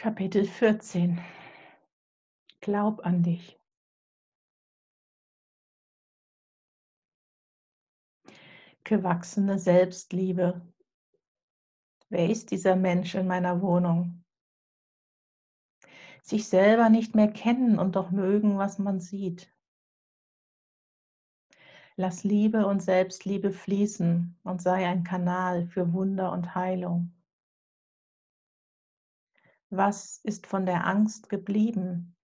Kapitel 14 Glaub an dich. Gewachsene Selbstliebe. Wer ist dieser Mensch in meiner Wohnung? Sich selber nicht mehr kennen und doch mögen, was man sieht. Lass Liebe und Selbstliebe fließen und sei ein Kanal für Wunder und Heilung. Was ist von der Angst geblieben?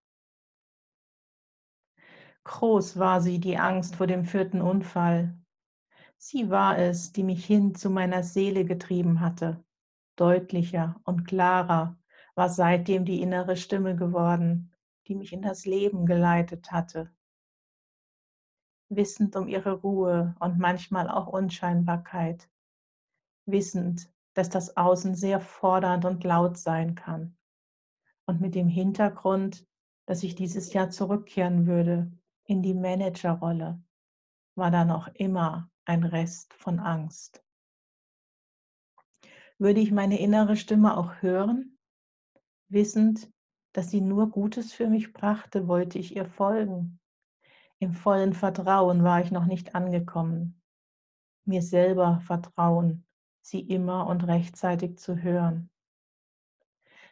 Groß war sie, die Angst vor dem vierten Unfall. Sie war es, die mich hin zu meiner Seele getrieben hatte. Deutlicher und klarer war seitdem die innere Stimme geworden, die mich in das Leben geleitet hatte. Wissend um ihre Ruhe und manchmal auch Unscheinbarkeit. Wissend, dass das Außen sehr fordernd und laut sein kann. Und mit dem Hintergrund, dass ich dieses Jahr zurückkehren würde in die Managerrolle, war da noch immer ein Rest von Angst. Würde ich meine innere Stimme auch hören, wissend, dass sie nur Gutes für mich brachte, wollte ich ihr folgen. Im vollen Vertrauen war ich noch nicht angekommen. Mir selber vertrauen, sie immer und rechtzeitig zu hören.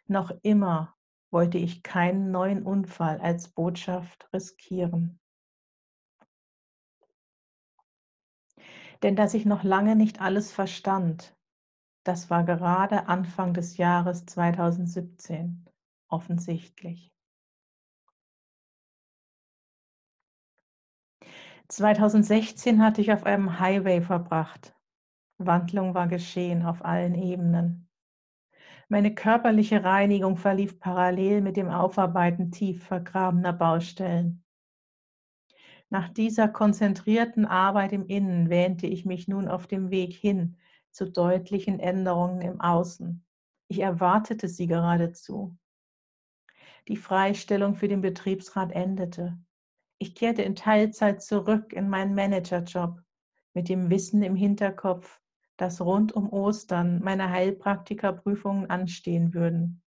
Noch immer wollte ich keinen neuen Unfall als Botschaft riskieren. Denn dass ich noch lange nicht alles verstand, das war gerade Anfang des Jahres 2017 offensichtlich. 2016 hatte ich auf einem Highway verbracht. Wandlung war geschehen auf allen Ebenen. Meine körperliche Reinigung verlief parallel mit dem Aufarbeiten tief vergrabener Baustellen. Nach dieser konzentrierten Arbeit im Innen wähnte ich mich nun auf dem Weg hin zu deutlichen Änderungen im Außen. Ich erwartete sie geradezu. Die Freistellung für den Betriebsrat endete. Ich kehrte in Teilzeit zurück in meinen Managerjob mit dem Wissen im Hinterkopf, dass rund um Ostern meine Heilpraktikerprüfungen anstehen würden.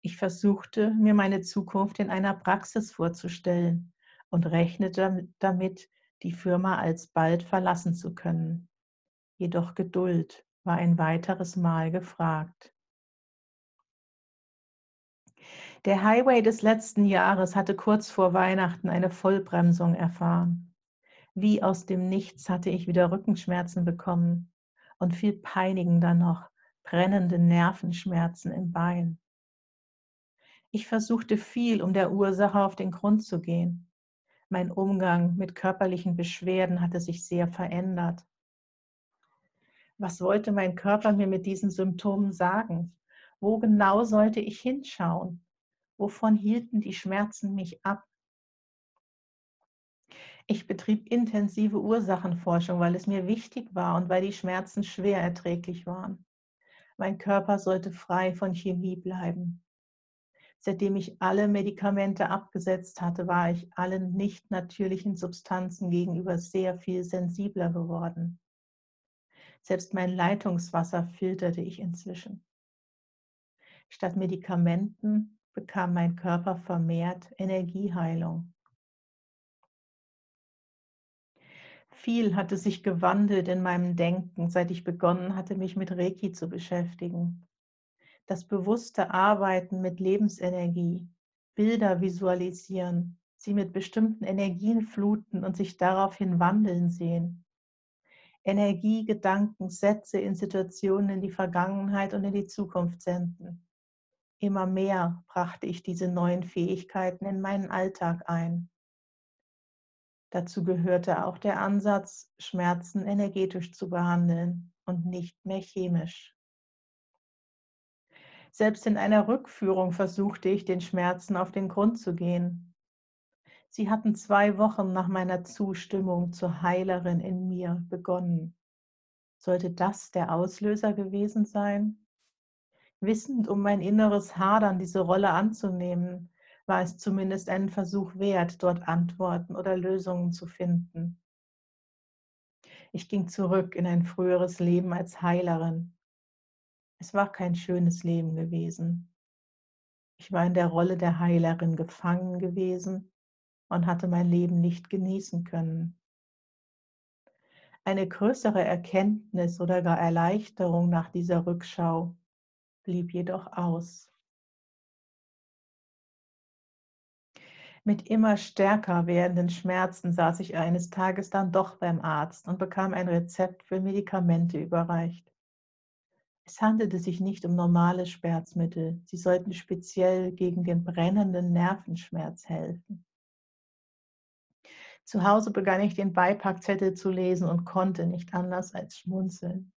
Ich versuchte, mir meine Zukunft in einer Praxis vorzustellen und rechnete damit, die Firma alsbald verlassen zu können. Jedoch Geduld war ein weiteres Mal gefragt. Der Highway des letzten Jahres hatte kurz vor Weihnachten eine Vollbremsung erfahren. Wie aus dem Nichts hatte ich wieder Rückenschmerzen bekommen und viel peinigender noch brennende Nervenschmerzen im Bein. Ich versuchte viel, um der Ursache auf den Grund zu gehen. Mein Umgang mit körperlichen Beschwerden hatte sich sehr verändert. Was wollte mein Körper mir mit diesen Symptomen sagen? Wo genau sollte ich hinschauen? Wovon hielten die Schmerzen mich ab? Ich betrieb intensive Ursachenforschung, weil es mir wichtig war und weil die Schmerzen schwer erträglich waren. Mein Körper sollte frei von Chemie bleiben. Seitdem ich alle Medikamente abgesetzt hatte, war ich allen nicht natürlichen Substanzen gegenüber sehr viel sensibler geworden. Selbst mein Leitungswasser filterte ich inzwischen. Statt Medikamenten bekam mein Körper vermehrt Energieheilung. Viel hatte sich gewandelt in meinem Denken, seit ich begonnen hatte, mich mit Reiki zu beschäftigen. Das bewusste Arbeiten mit Lebensenergie, Bilder visualisieren, sie mit bestimmten Energien fluten und sich daraufhin wandeln sehen. Energie, Gedanken, Sätze in Situationen in die Vergangenheit und in die Zukunft senden. Immer mehr brachte ich diese neuen Fähigkeiten in meinen Alltag ein. Dazu gehörte auch der Ansatz, Schmerzen energetisch zu behandeln und nicht mehr chemisch. Selbst in einer Rückführung versuchte ich, den Schmerzen auf den Grund zu gehen. Sie hatten zwei Wochen nach meiner Zustimmung zur Heilerin in mir begonnen. Sollte das der Auslöser gewesen sein? Wissend um mein inneres Hadern, diese Rolle anzunehmen, war es zumindest einen Versuch wert, dort Antworten oder Lösungen zu finden. Ich ging zurück in ein früheres Leben als Heilerin. Es war kein schönes Leben gewesen. Ich war in der Rolle der Heilerin gefangen gewesen und hatte mein Leben nicht genießen können. Eine größere Erkenntnis oder gar Erleichterung nach dieser Rückschau blieb jedoch aus. Mit immer stärker werdenden Schmerzen saß ich eines Tages dann doch beim Arzt und bekam ein Rezept für Medikamente überreicht. Es handelte sich nicht um normale Schmerzmittel, sie sollten speziell gegen den brennenden Nervenschmerz helfen. Zu Hause begann ich den Beipackzettel zu lesen und konnte nicht anders als schmunzeln.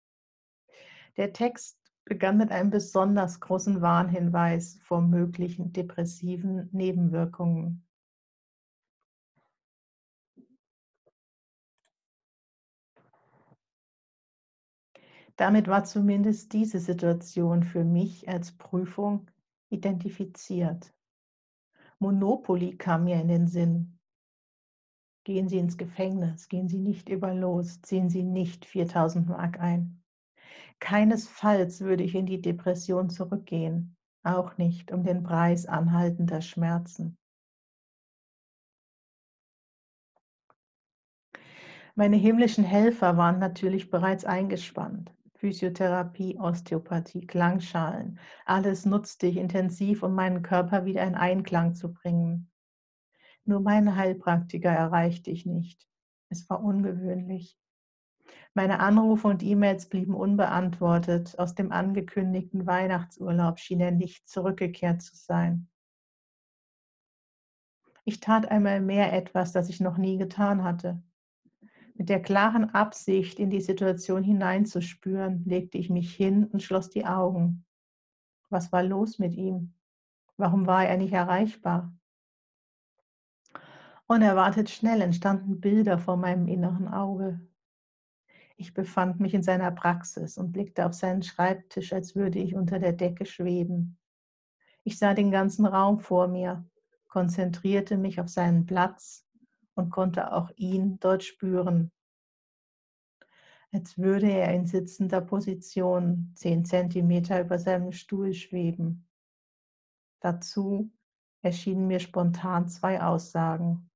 Der Text begann mit einem besonders großen Warnhinweis vor möglichen depressiven Nebenwirkungen. Damit war zumindest diese Situation für mich als Prüfung identifiziert. Monopoly kam mir in den Sinn. Gehen Sie ins Gefängnis, gehen Sie nicht über los, ziehen Sie nicht 4000 Mark ein. Keinesfalls würde ich in die Depression zurückgehen, auch nicht um den Preis anhaltender Schmerzen. Meine himmlischen Helfer waren natürlich bereits eingespannt. Physiotherapie, Osteopathie, Klangschalen. Alles nutzte ich intensiv, um meinen Körper wieder in Einklang zu bringen. Nur meinen Heilpraktiker erreichte ich nicht. Es war ungewöhnlich. Meine Anrufe und E-Mails blieben unbeantwortet. Aus dem angekündigten Weihnachtsurlaub schien er nicht zurückgekehrt zu sein. Ich tat einmal mehr etwas, das ich noch nie getan hatte. Mit der klaren Absicht, in die Situation hineinzuspüren, legte ich mich hin und schloss die Augen. Was war los mit ihm? Warum war er nicht erreichbar? Unerwartet schnell entstanden Bilder vor meinem inneren Auge. Ich befand mich in seiner Praxis und blickte auf seinen Schreibtisch, als würde ich unter der Decke schweben. Ich sah den ganzen Raum vor mir, konzentrierte mich auf seinen Platz und konnte auch ihn dort spüren. Als würde er in sitzender Position zehn Zentimeter über seinem Stuhl schweben. Dazu erschienen mir spontan zwei Aussagen.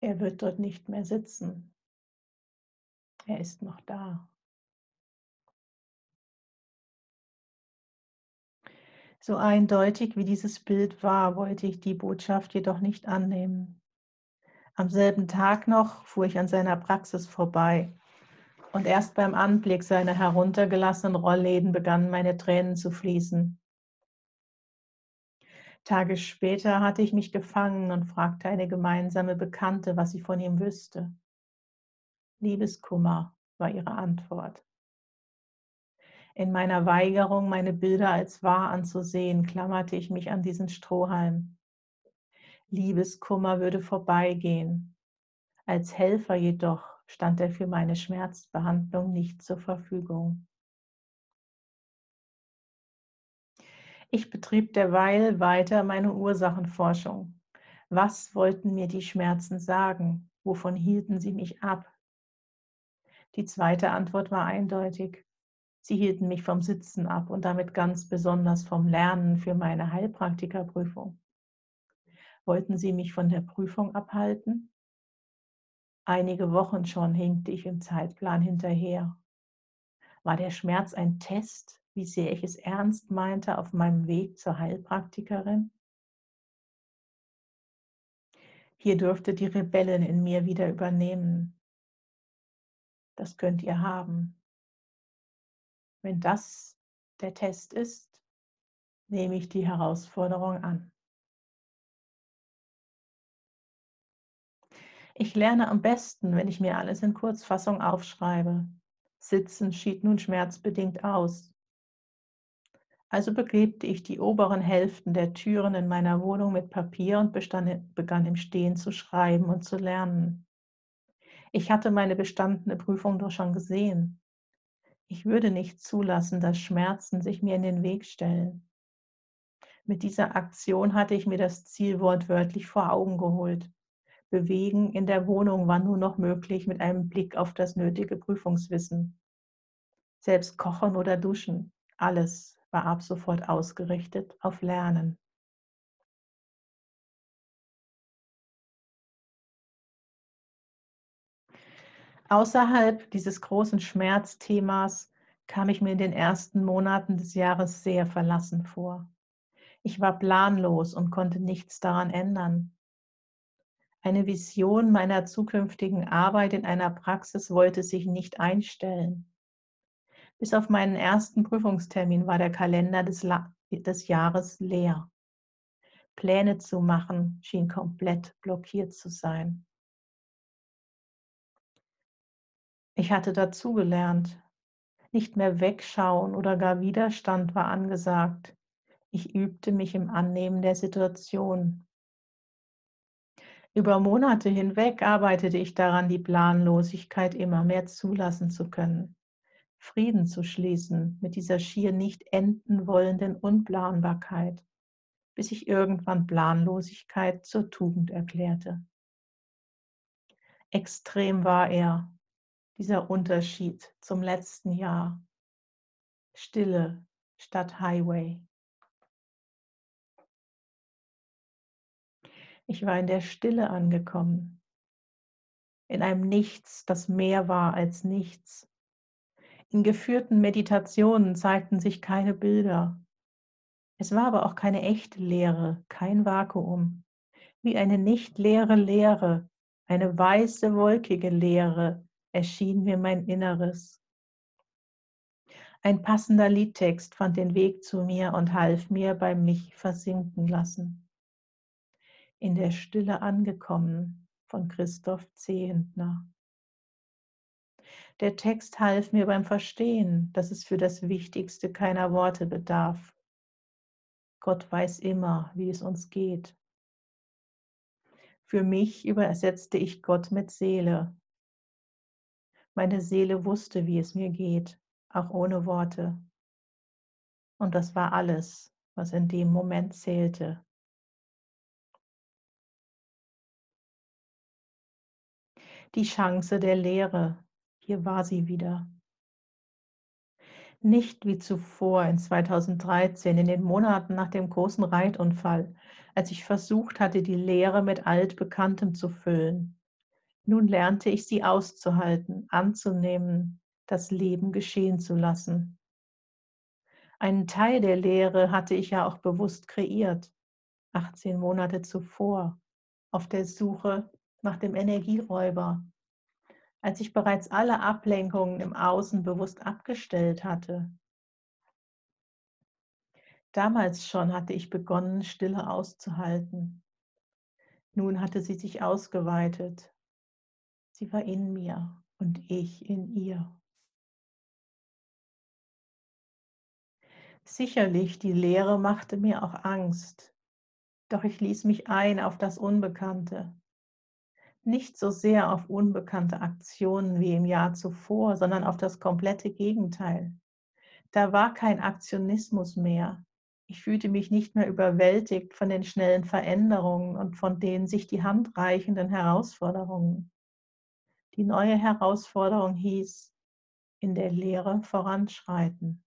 Er wird dort nicht mehr sitzen. Er ist noch da. So eindeutig wie dieses Bild war, wollte ich die Botschaft jedoch nicht annehmen. Am selben Tag noch fuhr ich an seiner Praxis vorbei und erst beim Anblick seiner heruntergelassenen Rollläden begannen meine Tränen zu fließen. Tage später hatte ich mich gefangen und fragte eine gemeinsame Bekannte, was sie von ihm wüsste. Liebeskummer war ihre Antwort. In meiner Weigerung, meine Bilder als wahr anzusehen, klammerte ich mich an diesen Strohhalm. Liebeskummer würde vorbeigehen. Als Helfer jedoch stand er für meine Schmerzbehandlung nicht zur Verfügung. Ich betrieb derweil weiter meine Ursachenforschung. Was wollten mir die Schmerzen sagen? Wovon hielten sie mich ab? Die zweite Antwort war eindeutig. Sie hielten mich vom Sitzen ab und damit ganz besonders vom Lernen für meine Heilpraktikerprüfung. Wollten sie mich von der Prüfung abhalten? Einige Wochen schon hinkte ich im Zeitplan hinterher. War der Schmerz ein Test, wie sehr ich es ernst meinte auf meinem Weg zur Heilpraktikerin? Hier dürfte die Rebellin in mir wieder übernehmen das könnt ihr haben. Wenn das der Test ist, nehme ich die Herausforderung an. Ich lerne am besten, wenn ich mir alles in Kurzfassung aufschreibe. Sitzen schied nun schmerzbedingt aus. Also beklebte ich die oberen Hälften der Türen in meiner Wohnung mit Papier und bestand, begann im Stehen zu schreiben und zu lernen. Ich hatte meine bestandene Prüfung doch schon gesehen. Ich würde nicht zulassen, dass Schmerzen sich mir in den Weg stellen. Mit dieser Aktion hatte ich mir das Ziel wortwörtlich vor Augen geholt. Bewegen in der Wohnung war nur noch möglich mit einem Blick auf das nötige Prüfungswissen. Selbst kochen oder duschen, alles war ab sofort ausgerichtet auf Lernen. Außerhalb dieses großen Schmerzthemas kam ich mir in den ersten Monaten des Jahres sehr verlassen vor. Ich war planlos und konnte nichts daran ändern. Eine Vision meiner zukünftigen Arbeit in einer Praxis wollte sich nicht einstellen. Bis auf meinen ersten Prüfungstermin war der Kalender des, La des Jahres leer. Pläne zu machen schien komplett blockiert zu sein. Ich hatte dazugelernt. Nicht mehr wegschauen oder gar Widerstand war angesagt. Ich übte mich im Annehmen der Situation. Über Monate hinweg arbeitete ich daran, die Planlosigkeit immer mehr zulassen zu können, Frieden zu schließen mit dieser schier nicht enden wollenden Unplanbarkeit, bis ich irgendwann Planlosigkeit zur Tugend erklärte. Extrem war er, dieser Unterschied zum letzten Jahr. Stille statt Highway. Ich war in der Stille angekommen, in einem Nichts, das mehr war als nichts. In geführten Meditationen zeigten sich keine Bilder. Es war aber auch keine echte Leere, kein Vakuum, wie eine nicht leere Leere, eine weiße, wolkige Leere, erschien mir mein Inneres. Ein passender Liedtext fand den Weg zu mir und half mir beim mich versinken lassen. In der Stille angekommen von Christoph Zehentner. Der Text half mir beim Verstehen, dass es für das Wichtigste keiner Worte bedarf. Gott weiß immer, wie es uns geht. Für mich übersetzte ich Gott mit Seele, meine Seele wusste, wie es mir geht, auch ohne Worte. Und das war alles, was in dem Moment zählte. Die Chance der Lehre, hier war sie wieder. Nicht wie zuvor in 2013, in den Monaten nach dem großen Reitunfall, als ich versucht hatte, die Leere mit Altbekanntem zu füllen. Nun lernte ich sie auszuhalten, anzunehmen, das Leben geschehen zu lassen. Einen Teil der Lehre hatte ich ja auch bewusst kreiert, 18 Monate zuvor, auf der Suche nach dem Energieräuber, als ich bereits alle Ablenkungen im Außen bewusst abgestellt hatte. Damals schon hatte ich begonnen, Stille auszuhalten. Nun hatte sie sich ausgeweitet Sie war in mir und ich in ihr. Sicherlich, die Lehre machte mir auch Angst, doch ich ließ mich ein auf das Unbekannte. Nicht so sehr auf unbekannte Aktionen wie im Jahr zuvor, sondern auf das komplette Gegenteil. Da war kein Aktionismus mehr. Ich fühlte mich nicht mehr überwältigt von den schnellen Veränderungen und von den sich die Hand reichenden Herausforderungen. Die neue Herausforderung hieß, in der Lehre voranschreiten.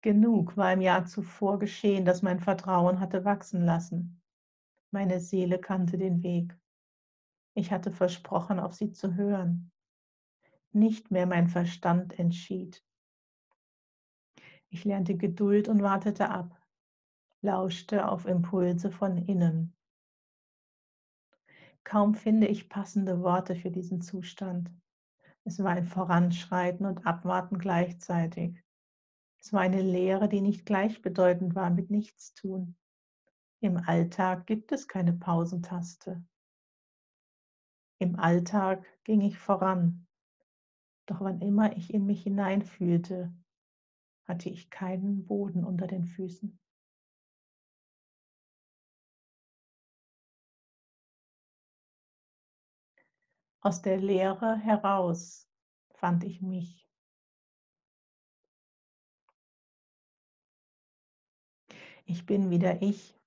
Genug war im Jahr zuvor geschehen, dass mein Vertrauen hatte wachsen lassen. Meine Seele kannte den Weg. Ich hatte versprochen, auf sie zu hören. Nicht mehr mein Verstand entschied. Ich lernte Geduld und wartete ab, lauschte auf Impulse von innen. Kaum finde ich passende Worte für diesen Zustand. Es war ein Voranschreiten und Abwarten gleichzeitig. Es war eine Lehre, die nicht gleichbedeutend war mit Nichtstun. Im Alltag gibt es keine Pausentaste. Im Alltag ging ich voran. Doch wann immer ich in mich hineinfühlte, hatte ich keinen Boden unter den Füßen. Aus der Leere heraus fand ich mich. Ich bin wieder ich.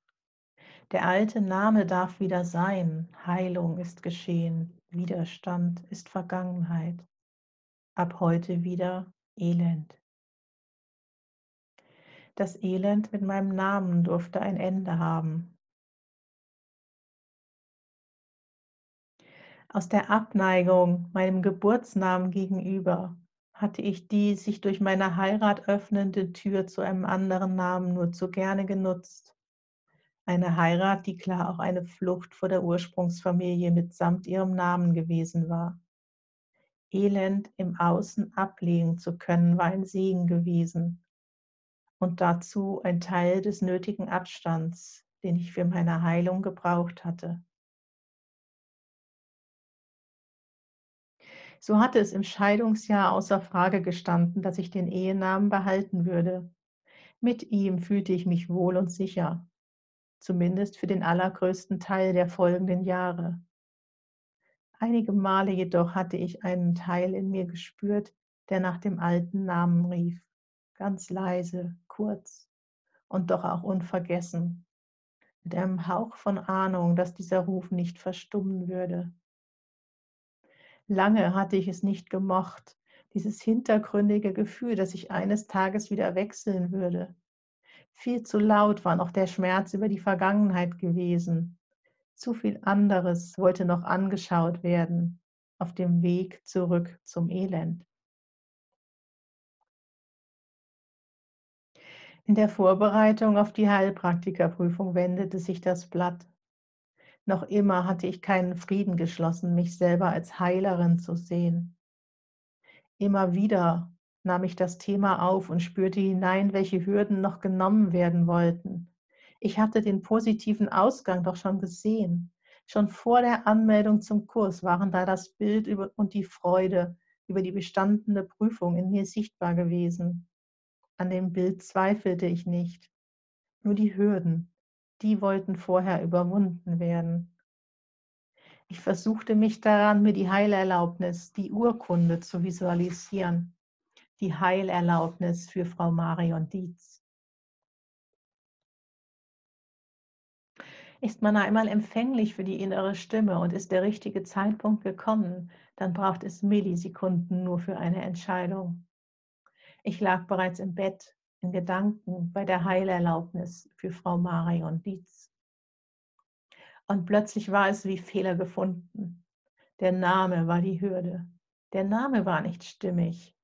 Der alte Name darf wieder sein. Heilung ist geschehen. Widerstand ist Vergangenheit. Ab heute wieder Elend. Das Elend mit meinem Namen durfte ein Ende haben. Aus der Abneigung meinem Geburtsnamen gegenüber hatte ich die sich durch meine Heirat öffnende Tür zu einem anderen Namen nur zu gerne genutzt. Eine Heirat, die klar auch eine Flucht vor der Ursprungsfamilie mitsamt ihrem Namen gewesen war. Elend im Außen ablegen zu können, war ein Segen gewesen und dazu ein Teil des nötigen Abstands, den ich für meine Heilung gebraucht hatte. So hatte es im Scheidungsjahr außer Frage gestanden, dass ich den Ehenamen behalten würde. Mit ihm fühlte ich mich wohl und sicher, zumindest für den allergrößten Teil der folgenden Jahre. Einige Male jedoch hatte ich einen Teil in mir gespürt, der nach dem alten Namen rief, ganz leise, kurz und doch auch unvergessen, mit einem Hauch von Ahnung, dass dieser Ruf nicht verstummen würde. Lange hatte ich es nicht gemocht, dieses hintergründige Gefühl, dass ich eines Tages wieder wechseln würde. Viel zu laut war noch der Schmerz über die Vergangenheit gewesen. Zu viel anderes wollte noch angeschaut werden auf dem Weg zurück zum Elend. In der Vorbereitung auf die Heilpraktikerprüfung wendete sich das Blatt. Noch immer hatte ich keinen Frieden geschlossen, mich selber als Heilerin zu sehen. Immer wieder nahm ich das Thema auf und spürte hinein, welche Hürden noch genommen werden wollten. Ich hatte den positiven Ausgang doch schon gesehen. Schon vor der Anmeldung zum Kurs waren da das Bild und die Freude über die bestandene Prüfung in mir sichtbar gewesen. An dem Bild zweifelte ich nicht. Nur die Hürden, die wollten vorher überwunden werden. Ich versuchte mich daran, mir die Heilerlaubnis, die Urkunde zu visualisieren. Die Heilerlaubnis für Frau Marion Dietz. Ist man einmal empfänglich für die innere Stimme und ist der richtige Zeitpunkt gekommen, dann braucht es Millisekunden nur für eine Entscheidung. Ich lag bereits im Bett in Gedanken bei der Heilerlaubnis für Frau Marion Dietz. Und plötzlich war es wie Fehler gefunden. Der Name war die Hürde. Der Name war nicht stimmig.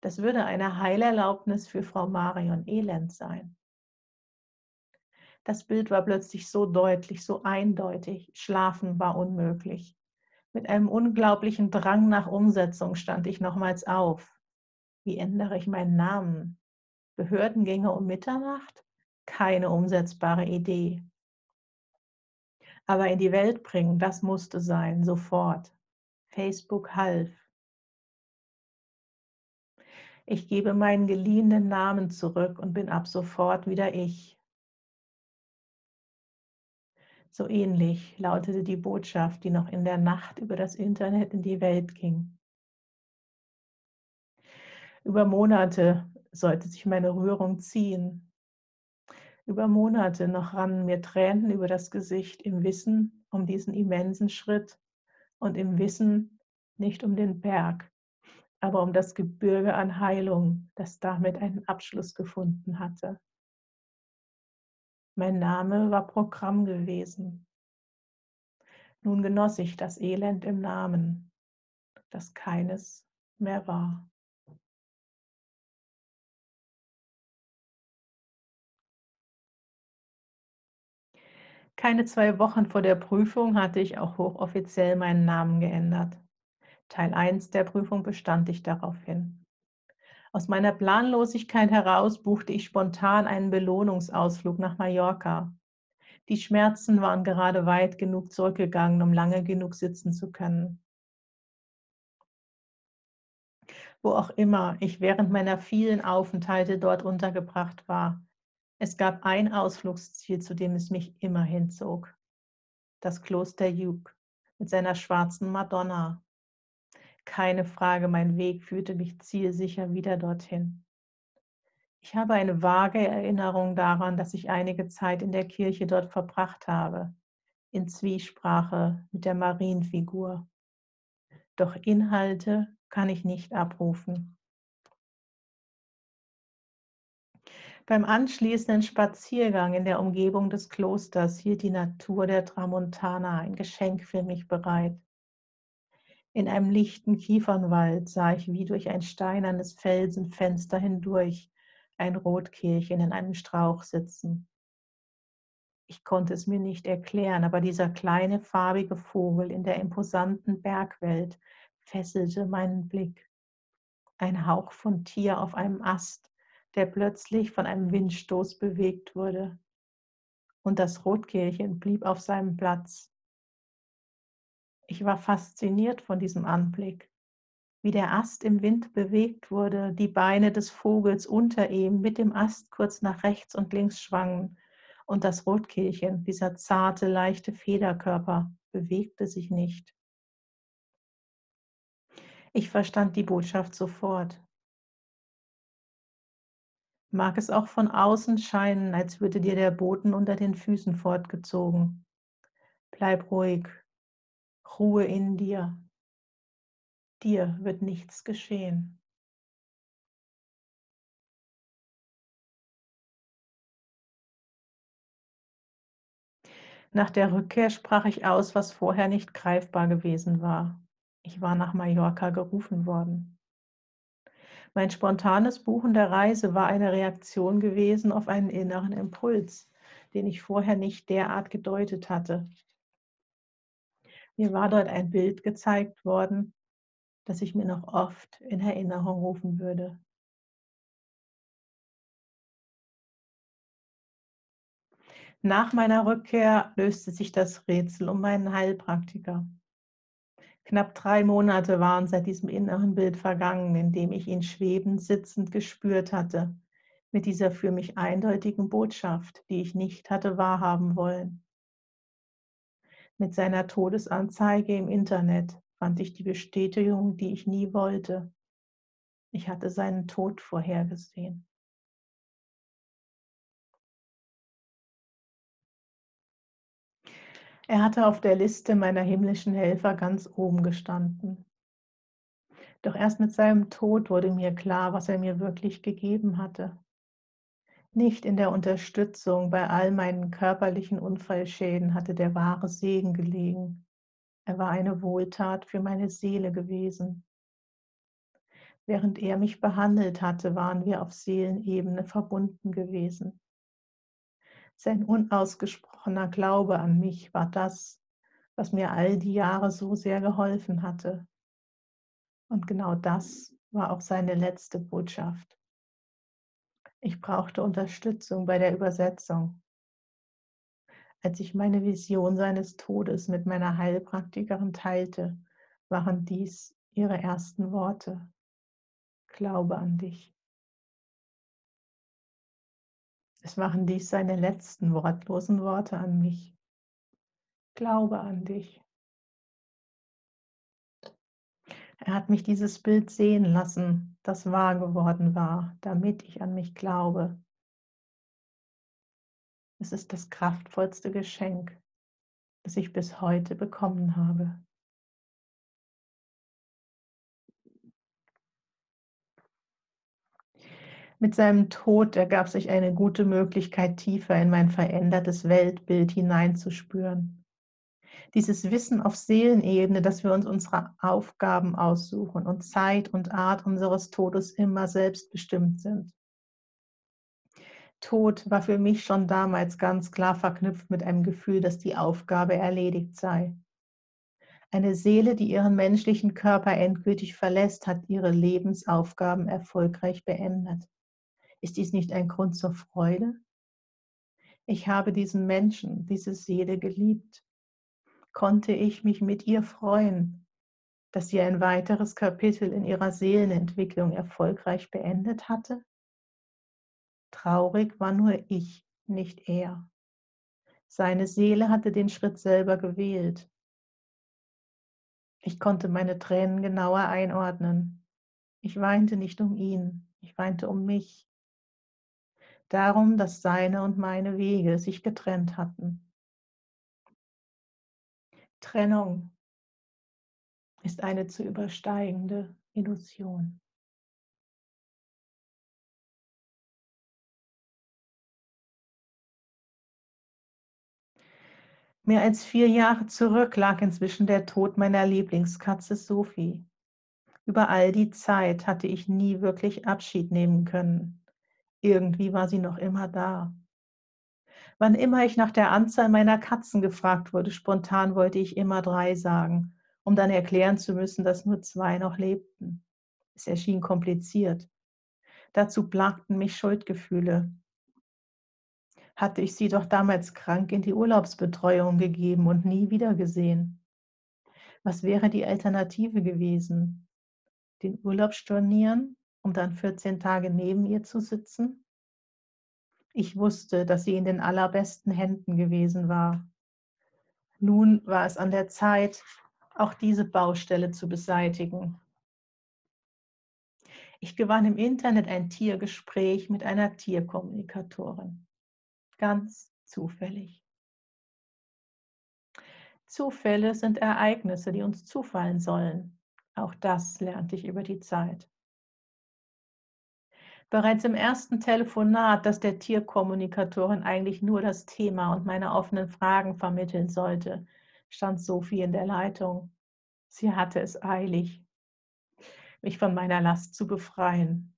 Das würde eine Heilerlaubnis für Frau Marion Elend sein. Das Bild war plötzlich so deutlich, so eindeutig. Schlafen war unmöglich. Mit einem unglaublichen Drang nach Umsetzung stand ich nochmals auf. Wie ändere ich meinen Namen? Behördengänge um Mitternacht? Keine umsetzbare Idee. Aber in die Welt bringen, das musste sein, sofort. Facebook half. Ich gebe meinen geliehenen Namen zurück und bin ab sofort wieder ich. So ähnlich lautete die Botschaft, die noch in der Nacht über das Internet in die Welt ging. Über Monate sollte sich meine Rührung ziehen. Über Monate noch rannen mir Tränen über das Gesicht im Wissen um diesen immensen Schritt und im Wissen nicht um den Berg, aber um das Gebirge an Heilung, das damit einen Abschluss gefunden hatte. Mein Name war Programm gewesen. Nun genoss ich das Elend im Namen, das keines mehr war. Keine zwei Wochen vor der Prüfung hatte ich auch hochoffiziell meinen Namen geändert. Teil 1 der Prüfung bestand ich daraufhin. Aus meiner Planlosigkeit heraus buchte ich spontan einen Belohnungsausflug nach Mallorca. Die Schmerzen waren gerade weit genug zurückgegangen, um lange genug sitzen zu können. Wo auch immer ich während meiner vielen Aufenthalte dort untergebracht war, es gab ein Ausflugsziel, zu dem es mich immer hinzog. Das Kloster Juk mit seiner schwarzen Madonna. Keine Frage, mein Weg führte mich zielsicher wieder dorthin. Ich habe eine vage Erinnerung daran, dass ich einige Zeit in der Kirche dort verbracht habe, in Zwiesprache mit der Marienfigur. Doch Inhalte kann ich nicht abrufen. Beim anschließenden Spaziergang in der Umgebung des Klosters hielt die Natur der Tramontana ein Geschenk für mich bereit. In einem lichten Kiefernwald sah ich wie durch ein steinernes Felsenfenster hindurch ein Rotkehlchen in einem Strauch sitzen. Ich konnte es mir nicht erklären, aber dieser kleine farbige Vogel in der imposanten Bergwelt fesselte meinen Blick. Ein Hauch von Tier auf einem Ast, der plötzlich von einem Windstoß bewegt wurde. Und das Rotkehlchen blieb auf seinem Platz. Ich war fasziniert von diesem Anblick, wie der Ast im Wind bewegt wurde, die Beine des Vogels unter ihm mit dem Ast kurz nach rechts und links schwangen und das Rotkehlchen, dieser zarte, leichte Federkörper, bewegte sich nicht. Ich verstand die Botschaft sofort. Mag es auch von außen scheinen, als würde dir der Boden unter den Füßen fortgezogen. Bleib ruhig, Ruhe in dir. Dir wird nichts geschehen. Nach der Rückkehr sprach ich aus, was vorher nicht greifbar gewesen war. Ich war nach Mallorca gerufen worden. Mein spontanes Buchen der Reise war eine Reaktion gewesen auf einen inneren Impuls, den ich vorher nicht derart gedeutet hatte. Mir war dort ein Bild gezeigt worden, das ich mir noch oft in Erinnerung rufen würde. Nach meiner Rückkehr löste sich das Rätsel um meinen Heilpraktiker. Knapp drei Monate waren seit diesem inneren Bild vergangen, in dem ich ihn schwebend sitzend gespürt hatte, mit dieser für mich eindeutigen Botschaft, die ich nicht hatte wahrhaben wollen. Mit seiner Todesanzeige im Internet fand ich die Bestätigung, die ich nie wollte. Ich hatte seinen Tod vorhergesehen. Er hatte auf der Liste meiner himmlischen Helfer ganz oben gestanden. Doch erst mit seinem Tod wurde mir klar, was er mir wirklich gegeben hatte nicht in der Unterstützung bei all meinen körperlichen Unfallschäden hatte der wahre Segen gelegen. Er war eine Wohltat für meine Seele gewesen. Während er mich behandelt hatte, waren wir auf Seelenebene verbunden gewesen. Sein unausgesprochener Glaube an mich war das, was mir all die Jahre so sehr geholfen hatte. Und genau das war auch seine letzte Botschaft. Ich brauchte Unterstützung bei der Übersetzung. Als ich meine Vision seines Todes mit meiner Heilpraktikerin teilte, waren dies ihre ersten Worte. Glaube an dich. Es waren dies seine letzten wortlosen Worte an mich. Glaube an dich. Er hat mich dieses Bild sehen lassen, das wahr geworden war, damit ich an mich glaube. Es ist das kraftvollste Geschenk, das ich bis heute bekommen habe. Mit seinem Tod ergab sich eine gute Möglichkeit, tiefer in mein verändertes Weltbild hineinzuspüren dieses Wissen auf Seelenebene, dass wir uns unsere Aufgaben aussuchen und Zeit und Art unseres Todes immer selbstbestimmt sind. Tod war für mich schon damals ganz klar verknüpft mit einem Gefühl, dass die Aufgabe erledigt sei. Eine Seele, die ihren menschlichen Körper endgültig verlässt, hat ihre Lebensaufgaben erfolgreich beendet. Ist dies nicht ein Grund zur Freude? Ich habe diesen Menschen, diese Seele geliebt konnte ich mich mit ihr freuen, dass sie ein weiteres Kapitel in ihrer Seelenentwicklung erfolgreich beendet hatte? Traurig war nur ich, nicht er. Seine Seele hatte den Schritt selber gewählt. Ich konnte meine Tränen genauer einordnen. Ich weinte nicht um ihn, ich weinte um mich darum, dass seine und meine Wege sich getrennt hatten. Trennung ist eine zu übersteigende Illusion. Mehr als vier Jahre zurück lag inzwischen der Tod meiner Lieblingskatze Sophie. Über all die Zeit hatte ich nie wirklich Abschied nehmen können. Irgendwie war sie noch immer da. Wann immer ich nach der Anzahl meiner Katzen gefragt wurde, spontan wollte ich immer drei sagen, um dann erklären zu müssen, dass nur zwei noch lebten. Es erschien kompliziert. Dazu plagten mich Schuldgefühle, hatte ich sie doch damals krank in die Urlaubsbetreuung gegeben und nie wiedergesehen. Was wäre die Alternative gewesen? Den Urlaub stornieren, um dann 14 Tage neben ihr zu sitzen? Ich wusste, dass sie in den allerbesten Händen gewesen war. Nun war es an der Zeit, auch diese Baustelle zu beseitigen. Ich gewann im Internet ein Tiergespräch mit einer Tierkommunikatorin ganz zufällig. Zufälle sind Ereignisse, die uns zufallen sollen. Auch das lernte ich über die Zeit. Bereits im ersten Telefonat, das der Tierkommunikatorin eigentlich nur das Thema und meine offenen Fragen vermitteln sollte, stand Sophie in der Leitung. Sie hatte es eilig, mich von meiner Last zu befreien.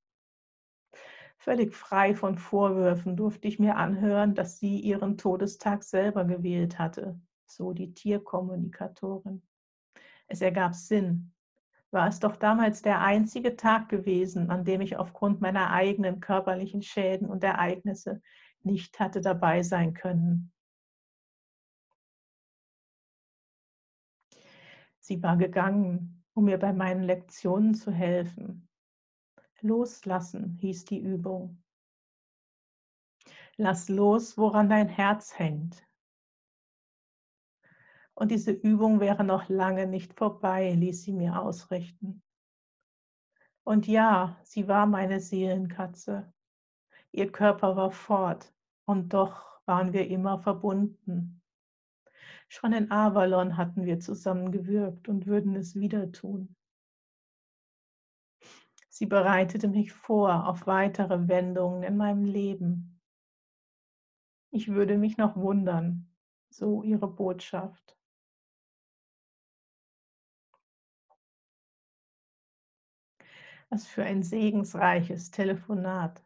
Völlig frei von Vorwürfen durfte ich mir anhören, dass sie ihren Todestag selber gewählt hatte, so die Tierkommunikatorin. Es ergab Sinn. War es doch damals der einzige Tag gewesen, an dem ich aufgrund meiner eigenen körperlichen Schäden und Ereignisse nicht hatte dabei sein können. Sie war gegangen, um mir bei meinen Lektionen zu helfen. Loslassen hieß die Übung. Lass los, woran dein Herz hängt. Und diese Übung wäre noch lange nicht vorbei, ließ sie mir ausrichten. Und ja, sie war meine Seelenkatze. Ihr Körper war fort und doch waren wir immer verbunden. Schon in Avalon hatten wir zusammen gewirkt und würden es wieder tun. Sie bereitete mich vor auf weitere Wendungen in meinem Leben. Ich würde mich noch wundern, so ihre Botschaft. Was für ein segensreiches Telefonat.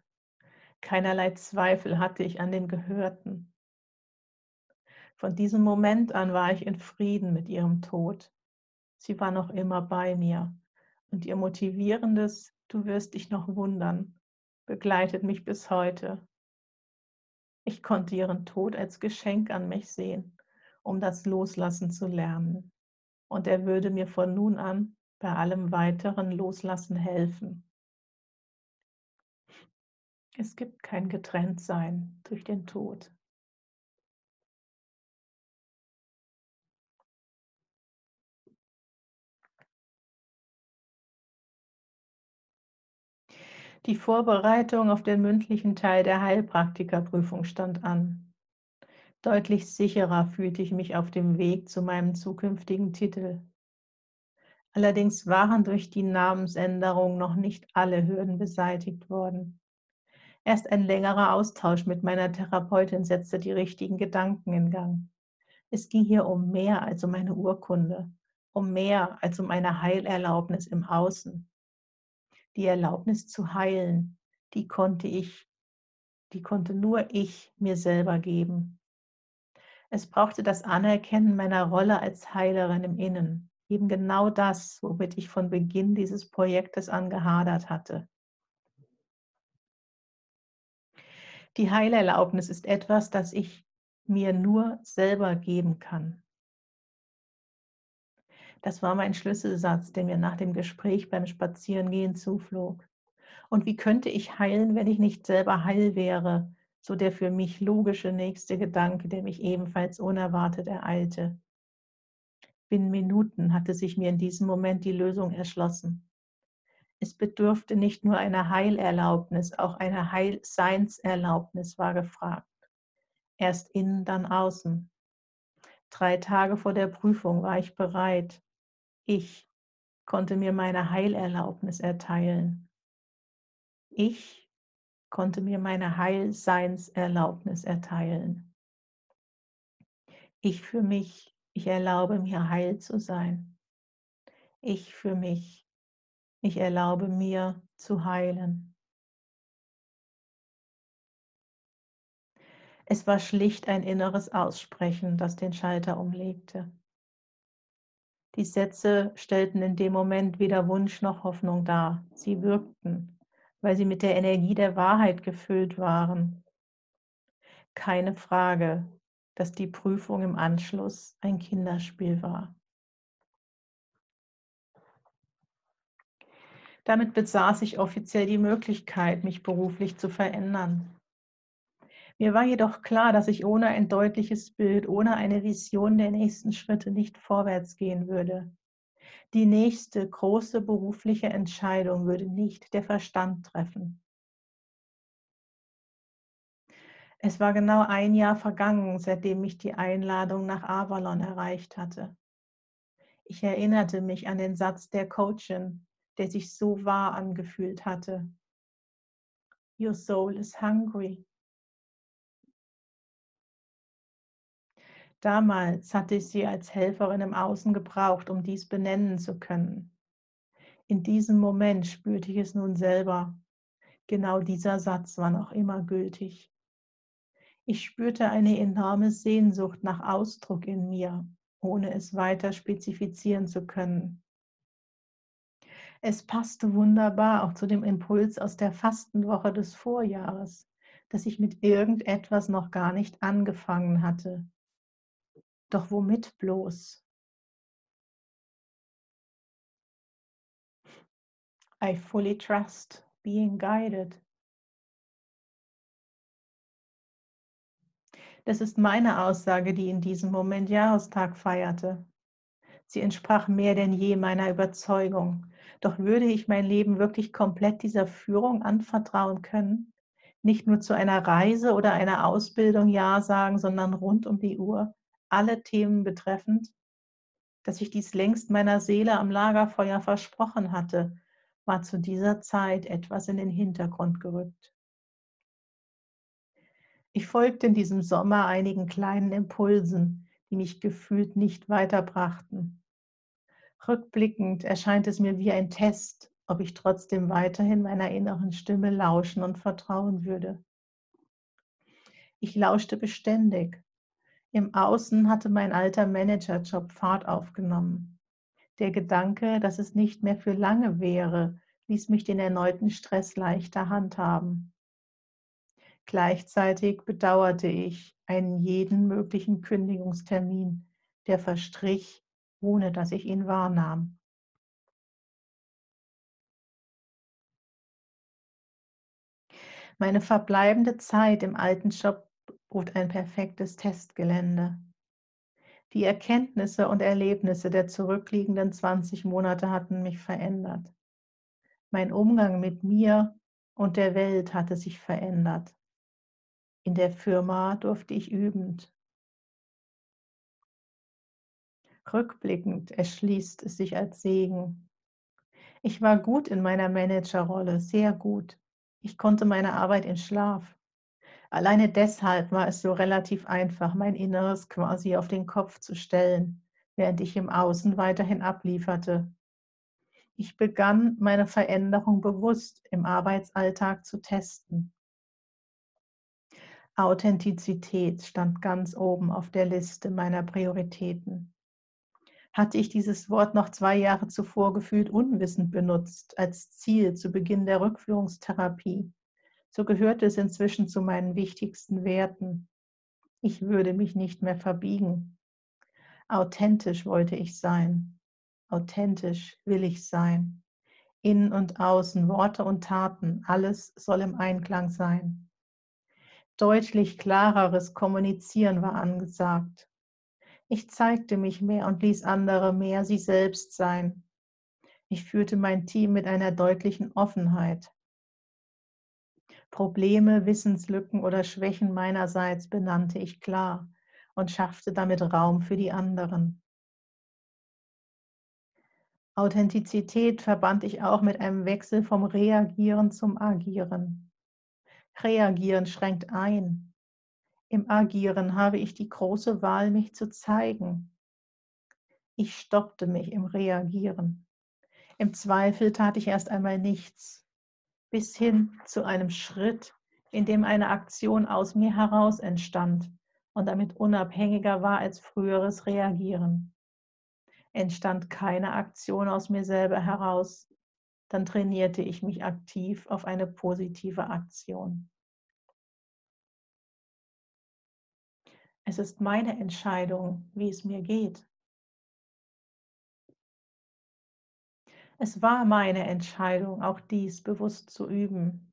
Keinerlei Zweifel hatte ich an dem Gehörten. Von diesem Moment an war ich in Frieden mit ihrem Tod. Sie war noch immer bei mir und ihr motivierendes Du wirst dich noch wundern, begleitet mich bis heute. Ich konnte ihren Tod als Geschenk an mich sehen, um das Loslassen zu lernen. Und er würde mir von nun an bei allem weiteren Loslassen helfen. Es gibt kein Getrenntsein durch den Tod. Die Vorbereitung auf den mündlichen Teil der Heilpraktikerprüfung stand an. Deutlich sicherer fühlte ich mich auf dem Weg zu meinem zukünftigen Titel. Allerdings waren durch die Namensänderung noch nicht alle Hürden beseitigt worden. Erst ein längerer Austausch mit meiner Therapeutin setzte die richtigen Gedanken in Gang. Es ging hier um mehr als um eine Urkunde, um mehr als um eine Heilerlaubnis im Außen die Erlaubnis zu heilen, die konnte ich, die konnte nur ich mir selber geben. Es brauchte das Anerkennen meiner Rolle als Heilerin im Innen, eben genau das, womit ich von Beginn dieses Projektes an gehadert hatte. Die Heilerlaubnis ist etwas, das ich mir nur selber geben kann. Das war mein Schlüsselsatz, der mir nach dem Gespräch beim Spazierengehen zuflog. Und wie könnte ich heilen, wenn ich nicht selber heil wäre? So der für mich logische nächste Gedanke, der mich ebenfalls unerwartet ereilte. Binnen Minuten hatte sich mir in diesem Moment die Lösung erschlossen. Es bedurfte nicht nur einer Heilerlaubnis, auch eine Heilseinserlaubnis war gefragt. Erst innen, dann außen. Drei Tage vor der Prüfung war ich bereit, ich konnte mir meine Heilerlaubnis erteilen. Ich konnte mir meine Heilseinserlaubnis erteilen. Ich für mich, ich erlaube mir heil zu sein. Ich für mich, ich erlaube mir zu heilen. Es war schlicht ein inneres Aussprechen, das den Schalter umlegte. Die Sätze stellten in dem Moment weder Wunsch noch Hoffnung dar. Sie wirkten, weil sie mit der Energie der Wahrheit gefüllt waren. Keine Frage, dass die Prüfung im Anschluss ein Kinderspiel war. Damit besaß ich offiziell die Möglichkeit, mich beruflich zu verändern. Mir war jedoch klar, dass ich ohne ein deutliches Bild, ohne eine Vision der nächsten Schritte nicht vorwärts gehen würde. Die nächste große berufliche Entscheidung würde nicht der Verstand treffen. Es war genau ein Jahr vergangen, seitdem mich die Einladung nach Avalon erreicht hatte. Ich erinnerte mich an den Satz der Coachin, der sich so wahr angefühlt hatte. Your soul is hungry. Damals hatte ich sie als Helferin im Außen gebraucht, um dies benennen zu können. In diesem Moment spürte ich es nun selber. Genau dieser Satz war noch immer gültig. Ich spürte eine enorme Sehnsucht nach Ausdruck in mir, ohne es weiter spezifizieren zu können. Es passte wunderbar auch zu dem Impuls aus der Fastenwoche des Vorjahres, dass ich mit irgendetwas noch gar nicht angefangen hatte. Doch womit bloß? I fully trust being guided. Das ist meine Aussage, die in diesem Moment Jahrestag feierte. Sie entsprach mehr denn je meiner Überzeugung. Doch würde ich mein Leben wirklich komplett dieser Führung anvertrauen können? Nicht nur zu einer Reise oder einer Ausbildung Ja sagen, sondern rund um die Uhr, alle Themen betreffend? Dass ich dies längst meiner Seele am Lagerfeuer versprochen hatte, war zu dieser Zeit etwas in den Hintergrund gerückt. Ich folgte in diesem Sommer einigen kleinen Impulsen, die mich gefühlt nicht weiterbrachten. Rückblickend erscheint es mir wie ein Test, ob ich trotzdem weiterhin meiner inneren Stimme lauschen und vertrauen würde. Ich lauschte beständig. Im Außen hatte mein alter Managerjob Fahrt aufgenommen. Der Gedanke, dass es nicht mehr für lange wäre, ließ mich den erneuten Stress leichter handhaben. Gleichzeitig bedauerte ich einen jeden möglichen Kündigungstermin, der verstrich, ohne dass ich ihn wahrnahm. Meine verbleibende Zeit im alten Job bot ein perfektes Testgelände. Die Erkenntnisse und Erlebnisse der zurückliegenden 20 Monate hatten mich verändert. Mein Umgang mit mir und der Welt hatte sich verändert. In der Firma durfte ich übend. Rückblickend erschließt es sich als Segen. Ich war gut in meiner Managerrolle, sehr gut. Ich konnte meine Arbeit in Schlaf. Alleine deshalb war es so relativ einfach, mein Inneres quasi auf den Kopf zu stellen, während ich im Außen weiterhin ablieferte. Ich begann, meine Veränderung bewusst im Arbeitsalltag zu testen. Authentizität stand ganz oben auf der Liste meiner Prioritäten. Hatte ich dieses Wort noch zwei Jahre zuvor gefühlt unwissend benutzt, als Ziel zu Beginn der Rückführungstherapie, so gehörte es inzwischen zu meinen wichtigsten Werten. Ich würde mich nicht mehr verbiegen. Authentisch wollte ich sein. Authentisch will ich sein. Innen und außen, Worte und Taten, alles soll im Einklang sein deutlich klareres Kommunizieren war angesagt. Ich zeigte mich mehr und ließ andere mehr sie selbst sein. Ich führte mein Team mit einer deutlichen Offenheit. Probleme, Wissenslücken oder Schwächen meinerseits benannte ich klar und schaffte damit Raum für die anderen. Authentizität verband ich auch mit einem Wechsel vom Reagieren zum Agieren. Reagieren schränkt ein. Im Agieren habe ich die große Wahl, mich zu zeigen. Ich stoppte mich im Reagieren. Im Zweifel tat ich erst einmal nichts, bis hin zu einem Schritt, in dem eine Aktion aus mir heraus entstand und damit unabhängiger war als früheres Reagieren. Entstand keine Aktion aus mir selber heraus, dann trainierte ich mich aktiv auf eine positive Aktion. Es ist meine Entscheidung, wie es mir geht. Es war meine Entscheidung, auch dies bewusst zu üben.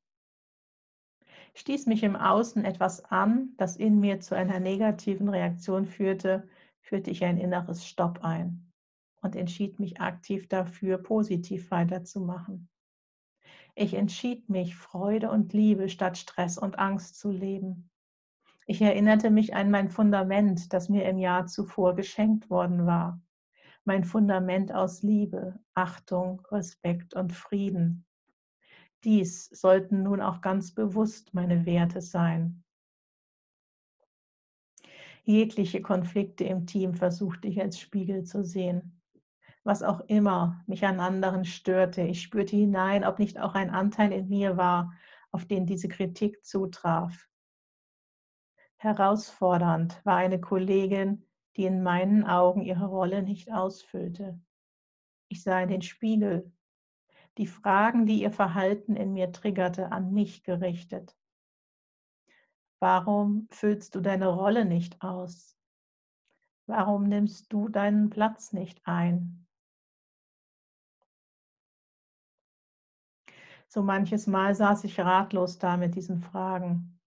Stieß mich im Außen etwas an, das in mir zu einer negativen Reaktion führte, führte ich ein inneres Stopp ein und entschied mich aktiv dafür, positiv weiterzumachen. Ich entschied mich, Freude und Liebe statt Stress und Angst zu leben. Ich erinnerte mich an mein Fundament, das mir im Jahr zuvor geschenkt worden war mein Fundament aus Liebe, Achtung, Respekt und Frieden. Dies sollten nun auch ganz bewusst meine Werte sein. Jegliche Konflikte im Team versuchte ich als Spiegel zu sehen. Was auch immer mich an anderen störte, ich spürte hinein, ob nicht auch ein Anteil in mir war, auf den diese Kritik zutraf. Herausfordernd war eine Kollegin, die in meinen Augen ihre Rolle nicht ausfüllte. Ich sah in den Spiegel, die Fragen, die ihr Verhalten in mir triggerte, an mich gerichtet. Warum füllst du deine Rolle nicht aus? Warum nimmst du deinen Platz nicht ein? So manches Mal saß ich ratlos da mit diesen Fragen.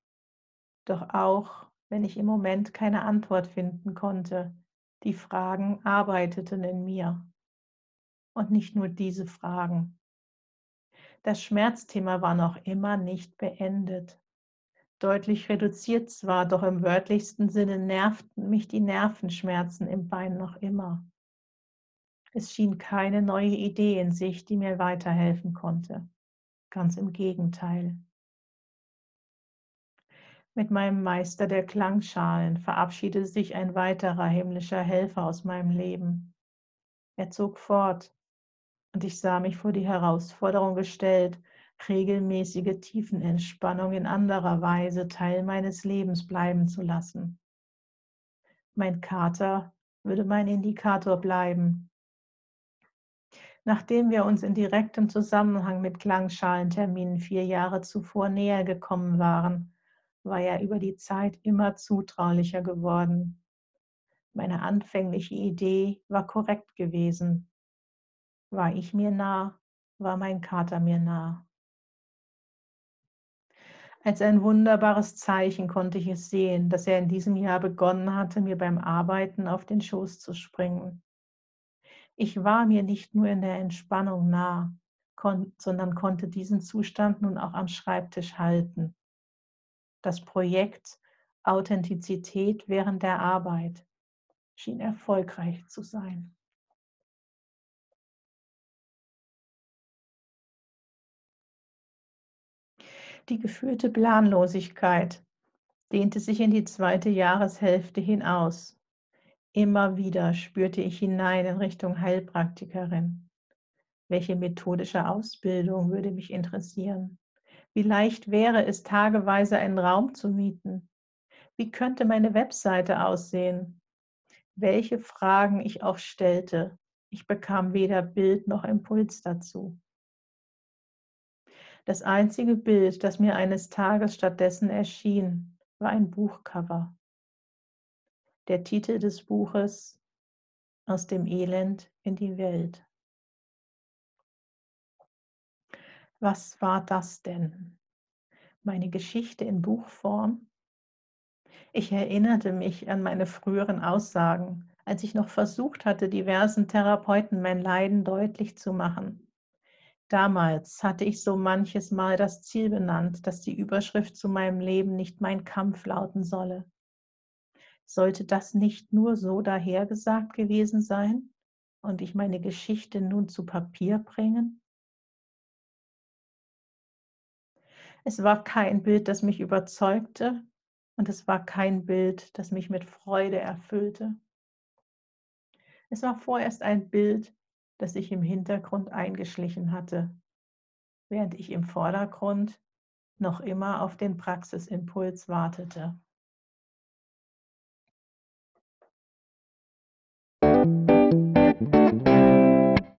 Doch auch wenn ich im Moment keine Antwort finden konnte. Die Fragen arbeiteten in mir. Und nicht nur diese Fragen. Das Schmerzthema war noch immer nicht beendet. Deutlich reduziert zwar, doch im wörtlichsten Sinne nervten mich die Nervenschmerzen im Bein noch immer. Es schien keine neue Idee in sich, die mir weiterhelfen konnte. Ganz im Gegenteil. Mit meinem Meister der Klangschalen verabschiedete sich ein weiterer himmlischer Helfer aus meinem Leben. Er zog fort, und ich sah mich vor die Herausforderung gestellt, regelmäßige Tiefenentspannung in anderer Weise Teil meines Lebens bleiben zu lassen. Mein Kater würde mein Indikator bleiben. Nachdem wir uns in direktem Zusammenhang mit Klangschalenterminen vier Jahre zuvor näher gekommen waren, war er über die Zeit immer zutraulicher geworden. Meine anfängliche Idee war korrekt gewesen. War ich mir nah, war mein Kater mir nah. Als ein wunderbares Zeichen konnte ich es sehen, dass er in diesem Jahr begonnen hatte, mir beim Arbeiten auf den Schoß zu springen. Ich war mir nicht nur in der Entspannung nah, sondern konnte diesen Zustand nun auch am Schreibtisch halten das Projekt Authentizität während der Arbeit schien erfolgreich zu sein. Die gefühlte Planlosigkeit dehnte sich in die zweite Jahreshälfte hinaus. Immer wieder spürte ich hinein in Richtung Heilpraktikerin. Welche methodische Ausbildung würde mich interessieren? Wie leicht wäre es, tageweise einen Raum zu mieten? Wie könnte meine Webseite aussehen? Welche Fragen ich auch stellte, ich bekam weder Bild noch Impuls dazu. Das einzige Bild, das mir eines Tages stattdessen erschien, war ein Buchcover. Der Titel des Buches Aus dem Elend in die Welt. Was war das denn? Meine Geschichte in Buchform? Ich erinnerte mich an meine früheren Aussagen, als ich noch versucht hatte, diversen Therapeuten mein Leiden deutlich zu machen. Damals hatte ich so manches Mal das Ziel benannt, dass die Überschrift zu meinem Leben nicht mein Kampf lauten solle. Sollte das nicht nur so dahergesagt gewesen sein und ich meine Geschichte nun zu Papier bringen? Es war kein Bild, das mich überzeugte, und es war kein Bild, das mich mit Freude erfüllte. Es war vorerst ein Bild, das sich im Hintergrund eingeschlichen hatte, während ich im Vordergrund noch immer auf den Praxisimpuls wartete.